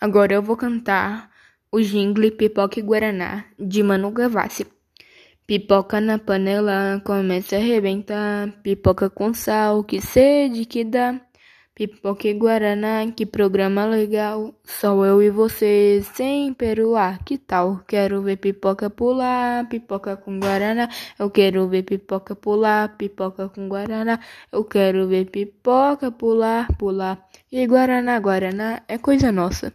Agora eu vou cantar o jingle Pipoca e Guaraná, de Manu Gavassi. Pipoca na panela, começa a arrebentar. Pipoca com sal, que sede que dá. Pipoca e Guaraná, que programa legal. Só eu e você, sem peruar, que tal? Quero ver pipoca pular, pipoca com Guaraná. Eu quero ver pipoca pular, pipoca com Guaraná. Eu quero ver pipoca pular, pular. E Guaraná, Guaraná é coisa nossa.